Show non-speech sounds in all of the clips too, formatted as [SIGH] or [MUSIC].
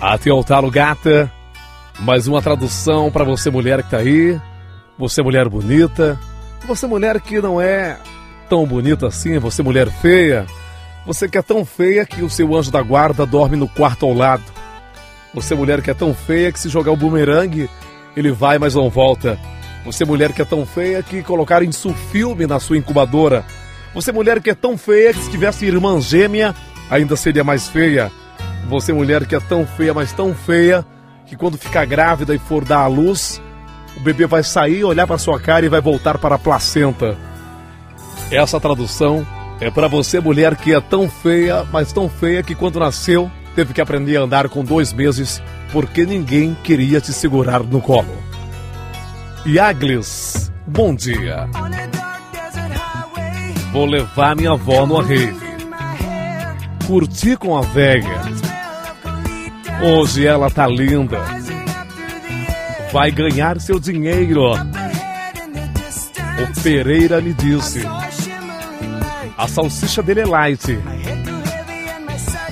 Até o talo gata. Mais uma tradução para você mulher que tá aí. Você mulher bonita. Você mulher que não é tão bonita assim, você mulher feia. Você que é tão feia que o seu anjo da guarda dorme no quarto ao lado. Você mulher que é tão feia que se jogar o bumerangue, ele vai, mas não volta. Você mulher que é tão feia que colocar em filme na sua incubadora. Você mulher que é tão feia que se tivesse irmã gêmea, ainda seria mais feia. Você mulher que é tão feia, mas tão feia, que quando ficar grávida e for dar à luz, o bebê vai sair, olhar para sua cara e vai voltar para a placenta. Essa tradução é para você mulher que é tão feia, mas tão feia que quando nasceu teve que aprender a andar com dois meses porque ninguém queria te segurar no colo. Yagles, bom dia. Vou levar minha avó no rave. Curti com a velha. Hoje ela tá linda. Vai ganhar seu dinheiro. O Pereira me disse. A salsicha dele é light.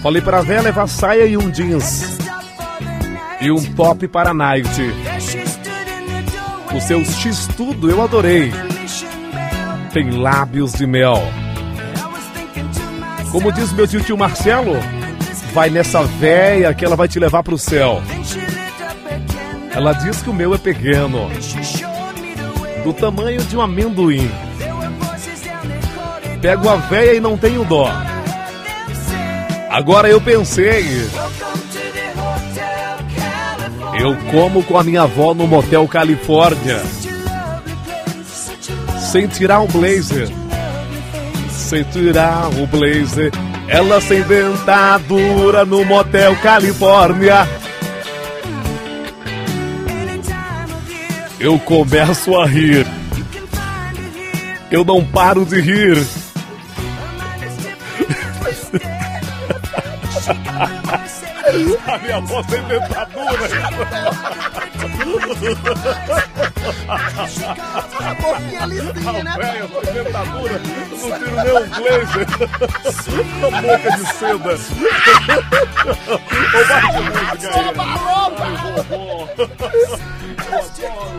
Falei pra véia levar saia e um jeans. E um top para night. O seu x-tudo eu adorei. Tem lábios de mel. Como diz meu tio, tio Marcelo, vai nessa véia que ela vai te levar pro céu. Ela diz que o meu é pequeno, do tamanho de um amendoim. Pego a véia e não tenho dó. Agora eu pensei. Eu como com a minha avó no Motel Califórnia. Sem tirar o blazer. Sem tirar o blazer. Ela sem dentadura no Motel Califórnia. Eu começo a rir. Eu não paro de rir. [LAUGHS] A minha avó tem dentadura. [LAUGHS] A boquinha lisinha, né? Velho. Eu não tiro nem um blazer. A boca de seda. Ô, bate música aí. Ai, vovó. Eu adoro.